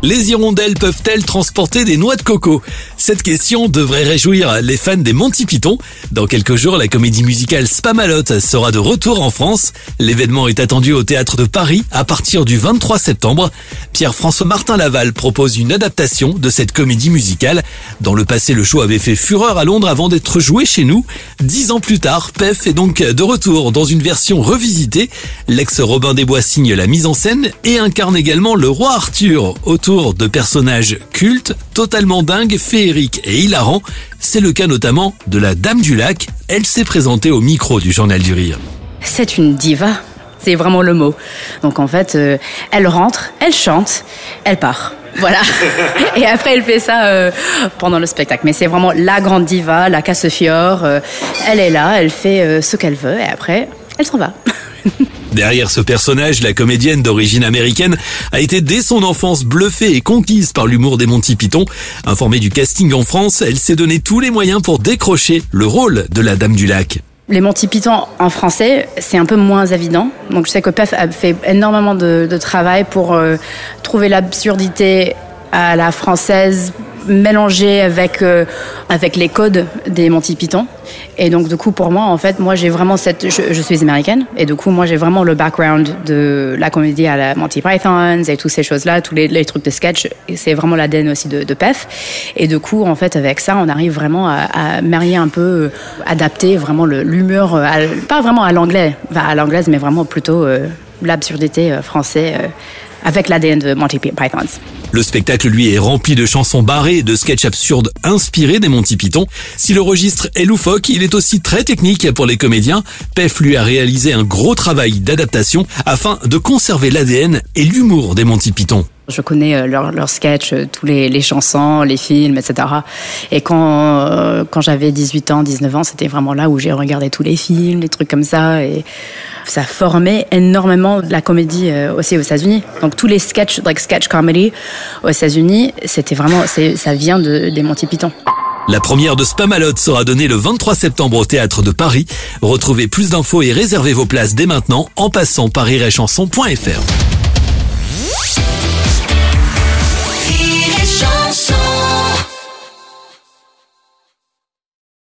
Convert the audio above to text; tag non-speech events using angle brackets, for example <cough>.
Les hirondelles peuvent-elles transporter des noix de coco? Cette question devrait réjouir les fans des Monty Python. Dans quelques jours, la comédie musicale Spamalot sera de retour en France. L'événement est attendu au théâtre de Paris à partir du 23 septembre. Pierre-François Martin Laval propose une adaptation de cette comédie musicale. Dans le passé, le show avait fait fureur à Londres avant d'être joué chez nous. Dix ans plus tard, Pef est donc de retour dans une version revisitée. L'ex-Robin des Bois signe la mise en scène et incarne également le roi Arthur de personnages cultes, totalement dingues, féeriques et hilarants. C'est le cas notamment de la Dame du Lac. Elle s'est présentée au micro du Journal du Rire. C'est une diva. C'est vraiment le mot. Donc en fait, euh, elle rentre, elle chante, elle part. Voilà. <laughs> Et après, elle fait ça euh, pendant le spectacle. Mais c'est vraiment la grande diva, la casse-fiore. Euh, elle est là, elle fait ce qu'elle veut et après, elle s'en va. Derrière ce personnage, la comédienne d'origine américaine a été dès son enfance bluffée et conquise par l'humour des Monty Python. Informée du casting en France, elle s'est donné tous les moyens pour décrocher le rôle de la Dame du Lac. Les Monty Python en français, c'est un peu moins évident. Donc je sais que Pef a fait énormément de, travail pour euh, trouver l'absurdité à la française mélangé avec, euh, avec les codes des Monty Python. Et donc, du coup, pour moi, en fait, moi, j'ai vraiment cette. Je, suis américaine, et du coup, moi, j'ai vraiment le background de la comédie à la Monty Python et toutes ces choses-là, tous les, trucs de sketch. C'est vraiment l'ADN aussi de, PEF. Et du coup, en fait, avec ça, on arrive vraiment à, marier un peu, euh, adapter vraiment l'humour, euh, pas vraiment à l'anglais, à l'anglaise, mais vraiment plutôt l'absurdité française avec l'ADN de Monty Python. Le spectacle, lui, est rempli de chansons barrées et de sketchs absurdes inspirés des Monty Python. Si le registre est loufoque, il est aussi très technique pour les comédiens. Pef lui a réalisé un gros travail d'adaptation afin de conserver l'ADN et l'humour des Monty Python. Je connais euh, leurs leur sketchs, euh, tous les, chansons, les films, etc. Et quand, euh, quand j'avais 18 ans, 19 ans, c'était vraiment là où j'ai regardé tous les films, les trucs comme ça. Et ça formait énormément la comédie aussi aux États-Unis. Donc tous les sketchs, like sketch comedy aux États-Unis, c'était vraiment, ça vient de, des Monty Python. La première de Spamalot sera donnée le 23 septembre au Théâtre de Paris. Retrouvez plus d'infos et réservez vos places dès maintenant en passant par iréchanson.fr.